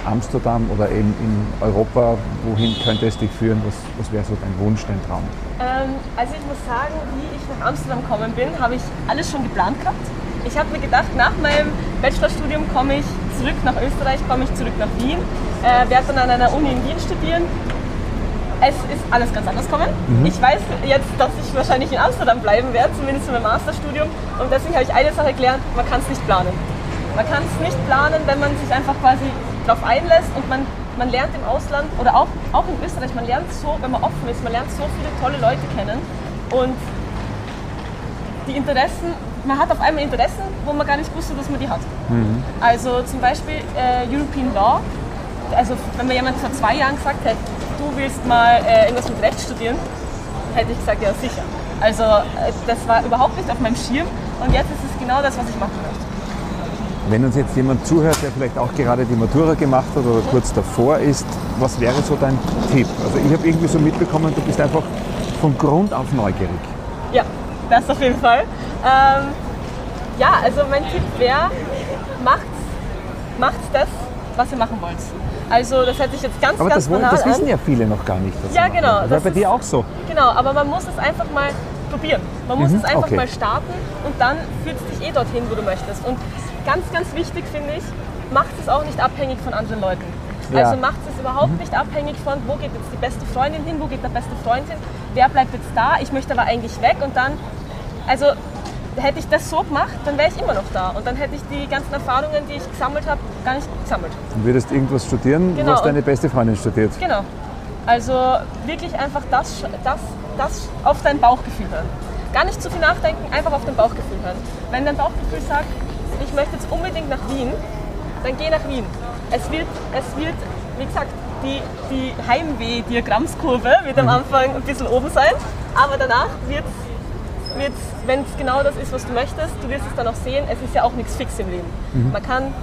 Amsterdam oder eben in Europa, wohin könnte es dich führen? Was, was wäre so dein Wunsch, dein Traum? Ähm, also ich muss sagen, wie ich nach Amsterdam gekommen bin, habe ich alles schon geplant gehabt. Ich habe mir gedacht, nach meinem Bachelorstudium komme ich zurück nach Österreich, komme ich zurück nach Wien, äh, werde dann an einer Uni in Wien studieren. Es ist alles ganz anders gekommen. Mhm. Ich weiß jetzt, dass ich wahrscheinlich in Amsterdam bleiben werde, zumindest für mein Masterstudium. Und deswegen habe ich eine Sache gelernt, man kann es nicht planen. Man kann es nicht planen, wenn man sich einfach quasi darauf einlässt und man, man lernt im Ausland oder auch, auch in Österreich, man lernt so, wenn man offen ist, man lernt so viele tolle Leute kennen und die Interessen, man hat auf einmal Interessen, wo man gar nicht wusste, dass man die hat. Mhm. Also zum Beispiel äh, European Law, also wenn mir jemand vor zwei Jahren gesagt hätte, du willst mal äh, irgendwas mit Recht studieren, hätte ich gesagt, ja sicher. Also äh, das war überhaupt nicht auf meinem Schirm und jetzt ist es genau das, was ich machen möchte. Wenn uns jetzt jemand zuhört, der vielleicht auch gerade die Matura gemacht hat oder kurz davor ist, was wäre so dein Tipp? Also ich habe irgendwie so mitbekommen, du bist einfach von Grund auf neugierig. Ja, das auf jeden Fall. Ähm, ja, also mein Tipp wäre, macht, macht das, was ihr machen wollt. Also das hört sich jetzt ganz, aber ganz das, banal das wissen ja viele noch gar nicht. Ja, genau. Das war bei dir auch so. Genau, aber man muss es einfach mal probieren. Man muss mhm, es einfach okay. mal starten und dann führt es dich eh dorthin, wo du möchtest. Und ganz, ganz wichtig finde ich, macht es auch nicht abhängig von anderen Leuten. Ja. Also macht es überhaupt mhm. nicht abhängig von, wo geht jetzt die beste Freundin hin, wo geht der beste Freund hin, wer bleibt jetzt da, ich möchte aber eigentlich weg und dann, also hätte ich das so gemacht, dann wäre ich immer noch da und dann hätte ich die ganzen Erfahrungen, die ich gesammelt habe, gar nicht gesammelt. Du würdest irgendwas studieren, genau. was deine beste Freundin studiert. Genau. Also wirklich einfach das, das, das auf dein Bauchgefühl hören. Gar nicht zu viel nachdenken, einfach auf dein Bauchgefühl hören. Wenn dein Bauchgefühl sagt, ich möchte jetzt unbedingt nach Wien, dann geh nach Wien. Es wird, es wird wie gesagt, die, die Heimweh-Diagrammskurve wird am mhm. Anfang ein bisschen oben sein, aber danach wird es, wenn es genau das ist, was du möchtest, du wirst es dann auch sehen, es ist ja auch nichts fix im Leben. Mhm. Man kann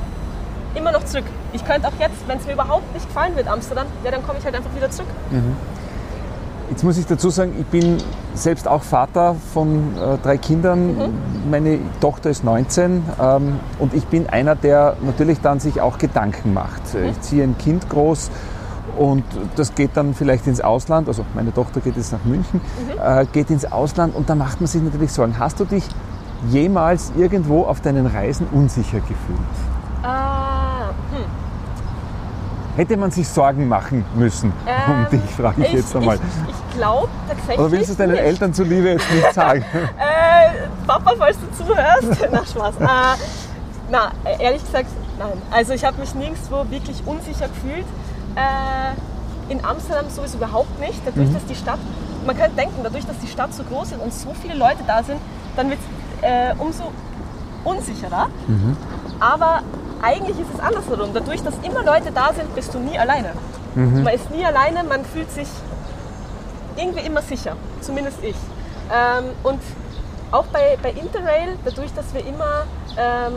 immer noch zurück. Ich könnte auch jetzt, wenn es mir überhaupt nicht gefallen wird, Amsterdam, ja, dann komme ich halt einfach wieder zurück. Mhm. Jetzt muss ich dazu sagen, ich bin selbst auch Vater von äh, drei Kindern. Mhm. Meine Tochter ist 19 ähm, und ich bin einer, der natürlich dann sich auch Gedanken macht. Mhm. Ich ziehe ein Kind groß und das geht dann vielleicht ins Ausland. Also meine Tochter geht jetzt nach München, mhm. äh, geht ins Ausland und da macht man sich natürlich Sorgen. Hast du dich jemals irgendwo auf deinen Reisen unsicher gefühlt? Ah. Hätte man sich Sorgen machen müssen ähm, um dich, frage ich, ich, jetzt einmal. Ich, ich glaube tatsächlich. Oder willst du es deinen nicht. Eltern zuliebe jetzt nicht sagen? äh, Papa, falls du zuhörst. na, Spaß. Äh, na, ehrlich gesagt, nein. Also ich habe mich nirgendwo wirklich unsicher gefühlt. Äh, in Amsterdam sowieso überhaupt nicht. Dadurch, mhm. dass die Stadt, man könnte denken, dadurch, dass die Stadt so groß ist und so viele Leute da sind, dann wird es äh, umso unsicherer. Mhm. Aber eigentlich ist es andersherum. Dadurch, dass immer Leute da sind, bist du nie alleine. Mhm. Man ist nie alleine, man fühlt sich irgendwie immer sicher, zumindest ich. Ähm, und auch bei, bei Interrail, dadurch, dass wir immer ähm,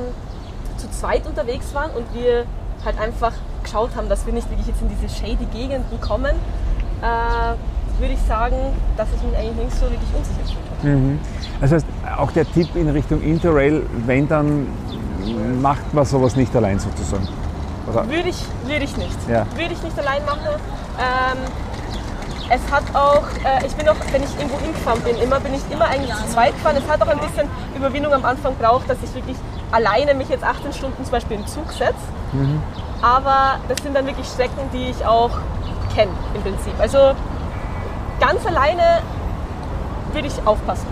zu zweit unterwegs waren und wir halt einfach geschaut haben, dass wir nicht wirklich jetzt in diese shady Gegenden kommen, äh, würde ich sagen, dass ich mich eigentlich nicht so wirklich unsicher fühle. Mhm. Das heißt, auch der Tipp in Richtung Interrail, wenn dann macht man sowas nicht allein sozusagen? Oder? Würde ich, würde ich nicht. Ja. Würde ich nicht allein machen. Ähm, es hat auch, äh, ich bin auch, wenn ich irgendwo hingefahren bin, immer bin ich immer eigentlich zu zweit gefahren. Es hat auch ein bisschen Überwindung am Anfang braucht, dass ich wirklich alleine mich jetzt 18 Stunden zum Beispiel im Zug setze. Mhm. Aber das sind dann wirklich Strecken, die ich auch kenne im Prinzip. Also ganz alleine würde ich aufpassen.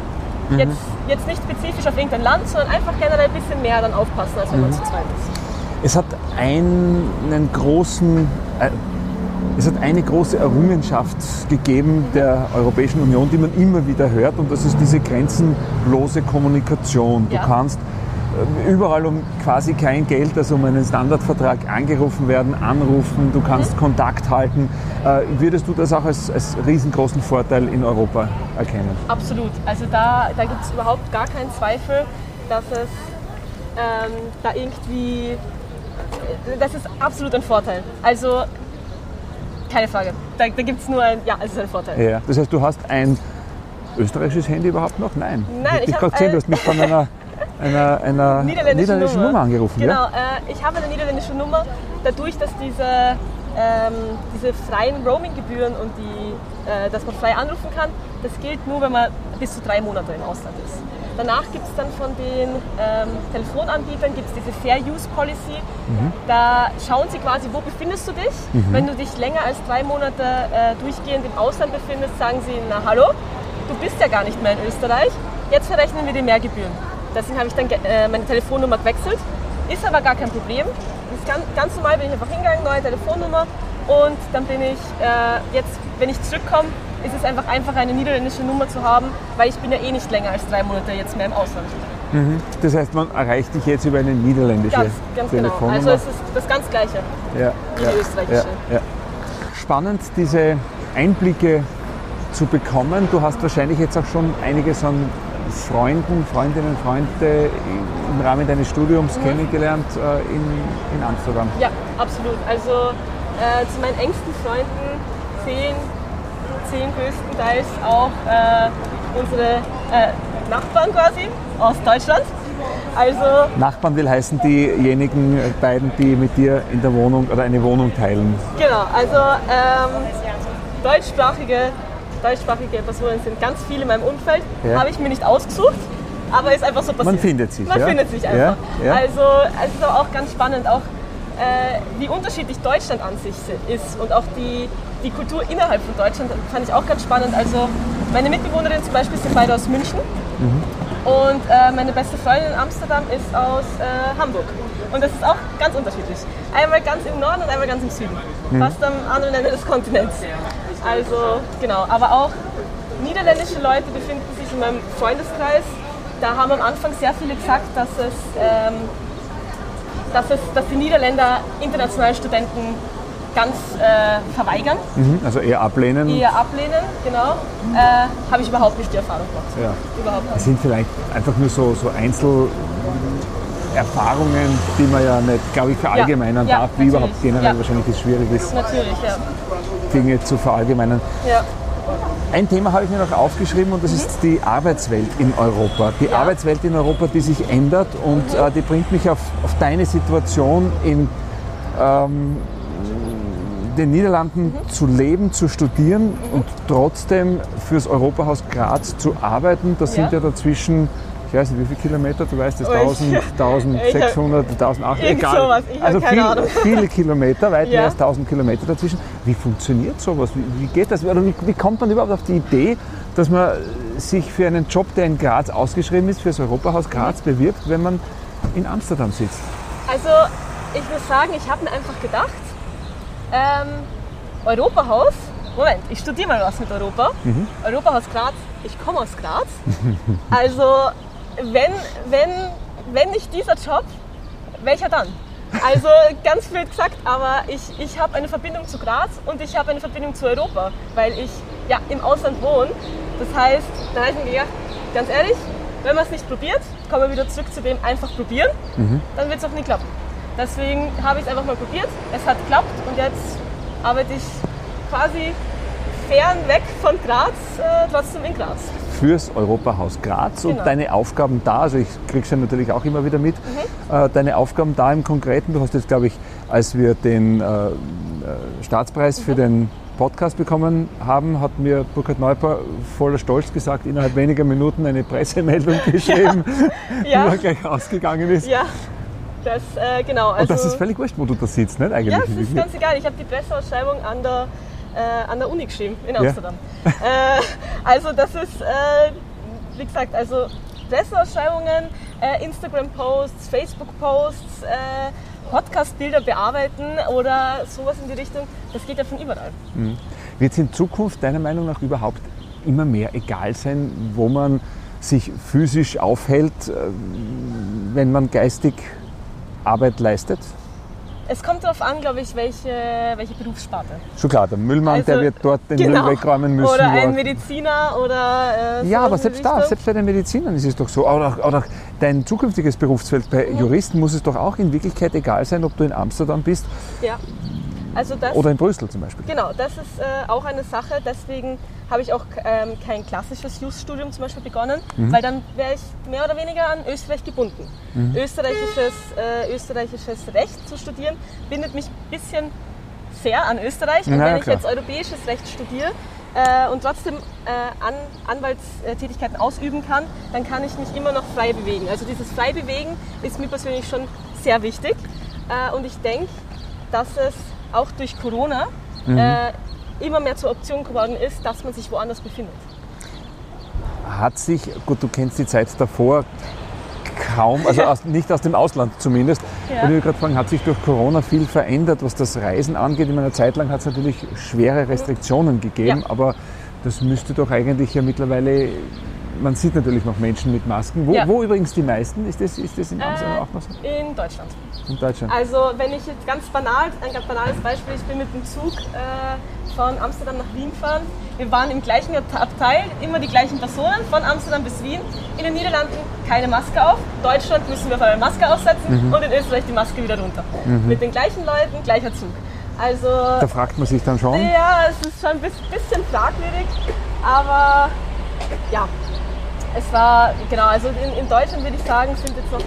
Mhm. Jetzt, jetzt nicht spezifisch auf irgendein Land, sondern einfach generell ein bisschen mehr dann aufpassen, als wenn mhm. man zu zweit ist. Es hat einen großen, äh, es hat eine große Errungenschaft gegeben der Europäischen Union, die man immer wieder hört, und das ist diese grenzenlose Kommunikation. Du ja. kannst überall um quasi kein Geld, also um einen Standardvertrag angerufen werden, anrufen, du kannst. Kontakt halten. Äh, würdest du das auch als, als riesengroßen Vorteil in Europa erkennen? Absolut. Also da, da gibt es überhaupt gar keinen Zweifel, dass es ähm, da irgendwie, äh, das ist absolut ein Vorteil. Also keine Frage. Da, da gibt es nur ein, ja, es ist ein Vorteil. Ja, das heißt, du hast ein österreichisches Handy überhaupt noch? Nein. Nein, ich, ich habe gerade gesehen, du hast mich von einer einer, einer niederländischen, niederländischen Nummer. Nummer. angerufen. Genau, ja? äh, ich habe eine niederländische Nummer, dadurch, dass diese, ähm, diese freien Roaming-Gebühren und die, äh, dass man frei anrufen kann, das gilt nur, wenn man bis zu drei Monate im Ausland ist. Danach gibt es dann von den ähm, Telefonanbietern gibt's diese Fair Use Policy. Mhm. Da schauen sie quasi, wo befindest du dich. Mhm. Wenn du dich länger als drei Monate äh, durchgehend im Ausland befindest, sagen sie, na hallo, du bist ja gar nicht mehr in Österreich, jetzt verrechnen wir dir mehr Gebühren. Deswegen habe ich dann äh, meine Telefonnummer gewechselt. Ist aber gar kein Problem. Ist ganz, ganz normal bin ich einfach hingegangen, neue Telefonnummer und dann bin ich äh, jetzt, wenn ich zurückkomme, ist es einfach einfacher, eine niederländische Nummer zu haben, weil ich bin ja eh nicht länger als drei Monate jetzt mehr im Ausland. Mhm. Das heißt, man erreicht dich jetzt über eine niederländische ganz, ganz genau. Telefonnummer. Genau. Also es ist das ganz Gleiche ja, wie ja, die österreichische. Ja, Spannend, diese Einblicke zu bekommen. Du hast wahrscheinlich jetzt auch schon einiges an Freunden, Freundinnen, Freunde im Rahmen deines Studiums mhm. kennengelernt äh, in, in Amsterdam. Ja, absolut. Also äh, zu meinen engsten Freunden zählen, zählen größtenteils auch äh, unsere äh, Nachbarn quasi aus Deutschland. Also Nachbarn will heißen diejenigen beiden, die mit dir in der Wohnung oder eine Wohnung teilen. Genau, also ähm, deutschsprachige deutschsprachige Personen sind ganz viele in meinem Umfeld. Ja. Habe ich mir nicht ausgesucht, aber ist einfach so passiert. Man findet sich. Man ja? findet sich einfach. Ja? Also es ist aber auch ganz spannend, auch äh, wie unterschiedlich Deutschland an sich ist und auch die, die Kultur innerhalb von Deutschland fand ich auch ganz spannend. Also meine Mitbewohnerin zum Beispiel sind beide aus München mhm. und äh, meine beste Freundin in Amsterdam ist aus äh, Hamburg. Und das ist auch ganz unterschiedlich. Einmal ganz im Norden und einmal ganz im Süden. Mhm. Fast am anderen Ende des Kontinents. Also genau, aber auch niederländische Leute befinden sich in meinem Freundeskreis. Da haben am Anfang sehr viele gesagt, dass es, ähm, dass, es dass die Niederländer internationalen Studenten ganz äh, verweigern. Mhm, also eher ablehnen. Eher ablehnen, genau. Äh, Habe ich überhaupt nicht die Erfahrung gemacht. Ja. Überhaupt nicht. Das sind vielleicht einfach nur so, so Einzel Erfahrungen, die man ja nicht, glaube ich, verallgemeinern ja, darf, ja, wie überhaupt generell ja. wahrscheinlich es schwierig ist, natürlich, Dinge zu verallgemeinern. Ein Thema habe ich mir noch aufgeschrieben und das mhm. ist die Arbeitswelt in Europa. Die Arbeitswelt in Europa, die sich ändert und mhm. äh, die bringt mich auf, auf deine Situation in ähm, den Niederlanden mhm. zu leben, zu studieren mhm. und trotzdem fürs Europahaus Graz zu arbeiten. Das sind ja dazwischen ich weiß nicht, wie viele Kilometer, du weißt es, 1000, 1600, 1800, egal. Sowas. Ich also viel, viele Kilometer, weit ja. mehr als 1000 Kilometer dazwischen. Wie funktioniert sowas? Wie, wie geht das? Oder wie, wie, kommt man überhaupt auf die Idee, dass man sich für einen Job, der in Graz ausgeschrieben ist, für das Europahaus Graz bewirbt, wenn man in Amsterdam sitzt? Also ich muss sagen, ich habe mir einfach gedacht, ähm, Europahaus, Moment, ich studiere mal was mit Europa. Mhm. Europahaus Graz, ich komme aus Graz. Also wenn, wenn, wenn nicht dieser Job, welcher dann? Also ganz blöd gesagt, aber ich, ich habe eine Verbindung zu Graz und ich habe eine Verbindung zu Europa, weil ich ja im Ausland wohne. Das heißt, da habe ich mir gedacht, ganz ehrlich, wenn man es nicht probiert, kommen wir wieder zurück zu dem einfach probieren, mhm. dann wird es auch nie klappen. Deswegen habe ich es einfach mal probiert, es hat geklappt und jetzt arbeite ich quasi fern weg von Graz, äh, trotzdem in Graz fürs Europahaus Graz genau. und deine Aufgaben da, also ich kriege ja natürlich auch immer wieder mit, mhm. äh, deine Aufgaben da im Konkreten, du hast jetzt glaube ich, als wir den äh, äh, Staatspreis mhm. für den Podcast bekommen haben, hat mir Burkhard Neuper voller Stolz gesagt, innerhalb weniger Minuten eine Pressemeldung geschrieben, ja. die gleich ausgegangen ist. Ja. Das, äh, genau. Also, und das also ist völlig wurscht, wo du da sitzt, nicht eigentlich? Ja, das ist ganz egal. Ich habe die Presseausschreibung an der äh, an der Uni geschrieben in Amsterdam. Ja. Äh, also das ist, äh, wie gesagt, also Presseausschreibungen, äh, Instagram-Posts, Facebook-Posts, äh, Podcast-Bilder bearbeiten oder sowas in die Richtung, das geht ja von überall. Mhm. Wird es in Zukunft deiner Meinung nach überhaupt immer mehr egal sein, wo man sich physisch aufhält, äh, wenn man geistig Arbeit leistet? Es kommt darauf an, glaube ich, welche, welche Berufssparte. Schon klar, der Müllmann, also, der wird dort den genau. Müll wegräumen müssen. Oder ein Mediziner oder. Äh, ja, aber selbst da, selbst bei den Medizinern ist es doch so. Oder, oder dein zukünftiges Berufsfeld bei mhm. Juristen muss es doch auch in Wirklichkeit egal sein, ob du in Amsterdam bist. Ja. Also das, Oder in Brüssel zum Beispiel. Genau, das ist äh, auch eine Sache. Deswegen habe ich auch ähm, kein klassisches Just-Studium zum Beispiel begonnen, Mhm. weil dann wäre ich mehr oder weniger an Österreich gebunden. Mhm. Österreichisches, äh, österreichisches Recht zu studieren bindet mich ein bisschen sehr an Österreich. Und Ja, wenn ich klar. jetzt europäisches Recht studiere äh, und trotzdem äh, an Anwaltstätigkeiten ausüben kann, dann kann ich mich immer noch frei bewegen. Also dieses frei bewegen ist mir persönlich schon sehr wichtig. Äh, und ich denke, dass es auch durch Corona Mhm. äh, immer mehr zur Option geworden ist, dass man sich woanders befindet. Hat sich, gut, du kennst die Zeit davor kaum, also aus, nicht aus dem Ausland zumindest. Ja. Wenn ich gerade fragen, hat sich durch Corona viel verändert, was das Reisen angeht? In einer Zeit lang hat es natürlich schwere Restriktionen gegeben, Ja. aber das müsste doch eigentlich ja mittlerweile, man sieht natürlich noch Menschen mit Masken. Wo, Ja. wo übrigens die meisten? Ist das, ist das in Amsterdam Äh, auch noch so? in Deutschland. In Deutschland? Also wenn ich jetzt ganz banal, ein ganz banales Beispiel, ich bin mit dem Zug äh, von Amsterdam nach Wien gefahren. Wir waren im gleichen Abteil, immer die gleichen Personen, von Amsterdam bis Wien. In den Niederlanden keine Maske auf, Deutschland müssen wir auf einmal Maske aufsetzen und in Österreich die Maske wieder runter. Mit den gleichen Leuten, gleicher Zug. Also Da fragt man sich dann schon. ja, es ist schon ein bis- bisschen fragwürdig, aber ja, es war, genau, also in, in Deutschland würde ich sagen, sind jetzt noch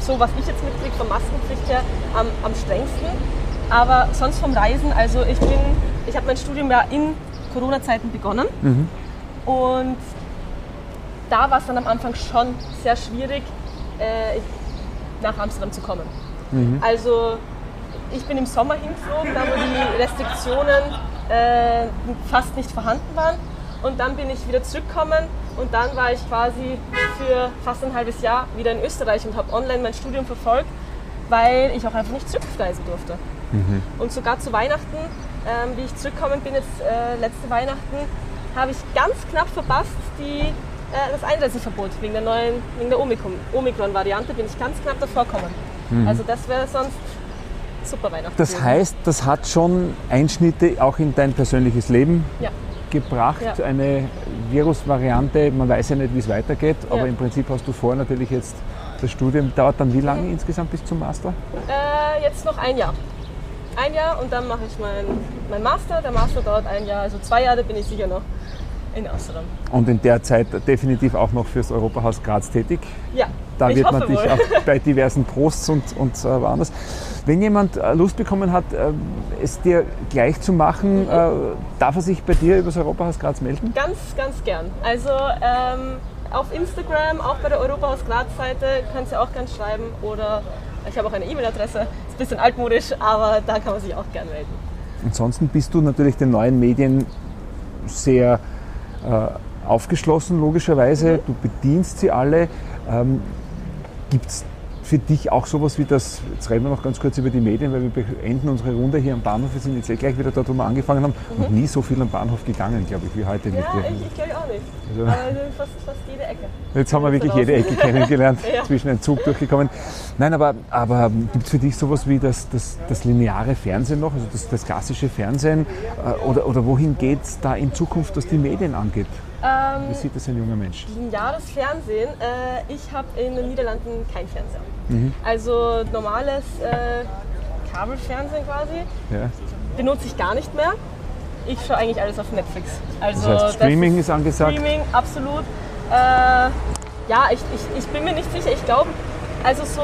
so, was ich jetzt mitkriege, von Maskenpflicht her am, am strengsten. Aber sonst vom Reisen, also ich bin, ich habe mein Studium ja in Corona-Zeiten begonnen und da war es dann am Anfang schon sehr schwierig, äh, nach Amsterdam zu kommen. Also ich bin im Sommer hingeflogen, da wo die Restriktionen äh, fast nicht vorhanden waren. Und dann bin ich wieder zurückgekommen und dann war ich quasi für fast ein halbes Jahr wieder in Österreich und habe online mein Studium verfolgt, weil ich auch einfach nicht zurückreisen durfte. Und sogar zu Weihnachten, ähm, wie ich zurückgekommen bin, jetzt äh, letzte Weihnachten, habe ich ganz knapp verpasst die, äh, das Einreiseverbot wegen der neuen, wegen der Omikron- Omikron-Variante, bin ich ganz knapp davor gekommen. Also das wäre sonst super Weihnachten. Das heißt, das hat schon Einschnitte auch in dein persönliches Leben Ja. Gebracht. Ja. Eine Virusvariante, man weiß ja nicht, wie es weitergeht, aber Ja. im Prinzip hast du vor natürlich jetzt das Studium. Dauert dann wie lange insgesamt bis zum Master? Äh, jetzt noch ein Jahr. Ein Jahr und dann mache ich mein, mein Master. Der Master dauert ein Jahr, also zwei Jahre bin ich sicher noch in Amsterdam. Und in der Zeit definitiv auch noch fürs Europahaus Graz tätig. Ja, Da wird man dich wohl. auch bei diversen Posts und, und äh, woanders. Wenn jemand äh, Lust bekommen hat, äh, es dir gleich zu machen, äh, darf er sich bei dir über das Europahaus Graz melden? Ganz, ganz gern. Also ähm, auf Instagram, auch bei der Europahaus Graz-Seite könnt ihr auch gern schreiben oder ich habe auch eine E-Mail-Adresse. Ist ein bisschen altmodisch, aber da kann man sich auch gern melden. Ansonsten bist du natürlich den neuen Medien sehr äh, aufgeschlossen, logischerweise. Du bedienst sie alle. Ähm, Gibt es für dich auch sowas wie das, jetzt reden wir noch ganz kurz über die Medien, weil wir beenden unsere Runde hier am Bahnhof. Wir sind jetzt eh gleich wieder dort, wo wir angefangen haben. Und nie so viel am Bahnhof gegangen, glaube ich, wie heute mit Mhm. Ja, dir. ich, ich glaube auch nicht. Also- Aber fast, fast jede Ecke. Jetzt haben wir wirklich jede Ecke kennengelernt, Ja. zwischen einem Zug durchgekommen. Nein, aber, aber gibt es für dich sowas wie das, das, das lineare Fernsehen noch, also das, das klassische Fernsehen? Äh, Oder, oder wohin geht es da in Zukunft, was die Medien angeht? Ähm, Wie sieht das ein junger Mensch? lineares Fernsehen. Äh, ich habe in den Niederlanden kein Fernseher. Mhm. Also normales äh, Kabelfernsehen quasi Ja. benutze ich gar nicht mehr. Ich schaue eigentlich alles auf Netflix. Also Das heißt, Streaming ist angesagt. Streaming, absolut. Äh, ja, ich, ich, ich bin mir nicht sicher. Ich glaube, also so,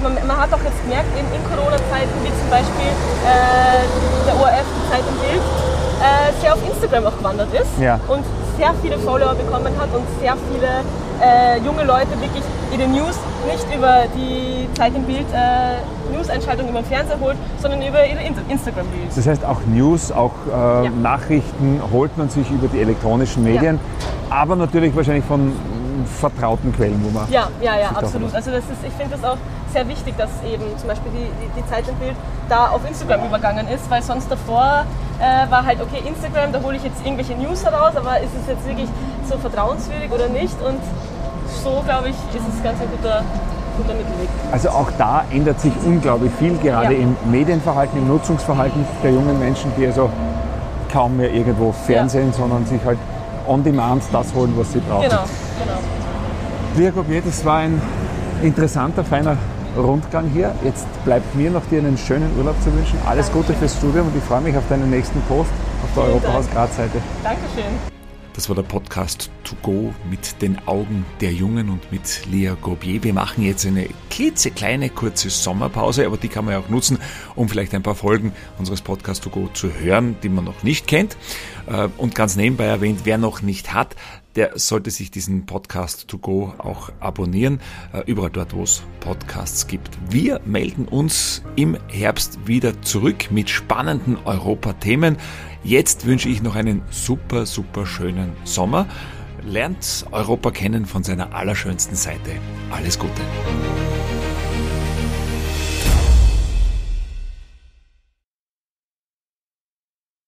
man, man hat auch jetzt gemerkt, in, in Corona-Zeiten, wie zum Beispiel äh, der ORF, die Zeit im Bild, äh, sehr auf Instagram auch gewandert ist Ja. und sehr viele Follower bekommen hat und sehr viele äh, junge Leute wirklich ihre News nicht über die Zeit im Bild äh, News-Einschaltung über den Fernseher holt, sondern über ihre Insta- Instagram-Reels. Das heißt, auch News, auch äh, Ja. Nachrichten holt man sich über die elektronischen Medien, aber natürlich wahrscheinlich von mm, vertrauten Quellen, wo man Ja, ja, ja, absolut. Also das ist, ich finde das auch sehr wichtig, dass eben zum Beispiel die, die, die Zeit im Bild da auf Instagram übergangen ist, weil sonst davor äh, war halt, okay, Instagram, da hole ich jetzt irgendwelche News heraus, aber ist es jetzt wirklich so vertrauenswürdig oder nicht? Und so, glaube ich, ist es ganz ein guter, guter Mittelweg. Also auch da ändert sich unglaublich viel, gerade Ja. im Medienverhalten, im Nutzungsverhalten der jungen Menschen, die also kaum mehr irgendwo Fernsehen, sondern sich halt on demand das holen, was sie brauchen. Genau, genau. Gobier, das war ein interessanter, feiner Rundgang hier. Jetzt bleibt mir noch dir einen schönen Urlaub zu wünschen. Alles Dankeschön. Gute fürs Studium und ich freue mich auf deinen nächsten Post auf der Europahaus Graz-Seite. Dankeschön. Das war der Podcast To Go mit den Augen der Jungen und mit Lea Gobier. Wir machen jetzt eine klitzekleine kurze Sommerpause, aber die kann man ja auch nutzen, um vielleicht ein paar Folgen unseres Podcast To Go zu hören, die man noch nicht kennt. Äh, und ganz nebenbei erwähnt, wer noch nicht hat, der sollte sich diesen Podcast to go auch abonnieren, äh, überall dort, wo es Podcasts gibt. Wir melden uns im Herbst wieder zurück mit spannenden Europa-Themen. Jetzt wünsche ich noch einen super, super schönen Sommer. Lernt Europa kennen von seiner allerschönsten Seite. Alles Gute.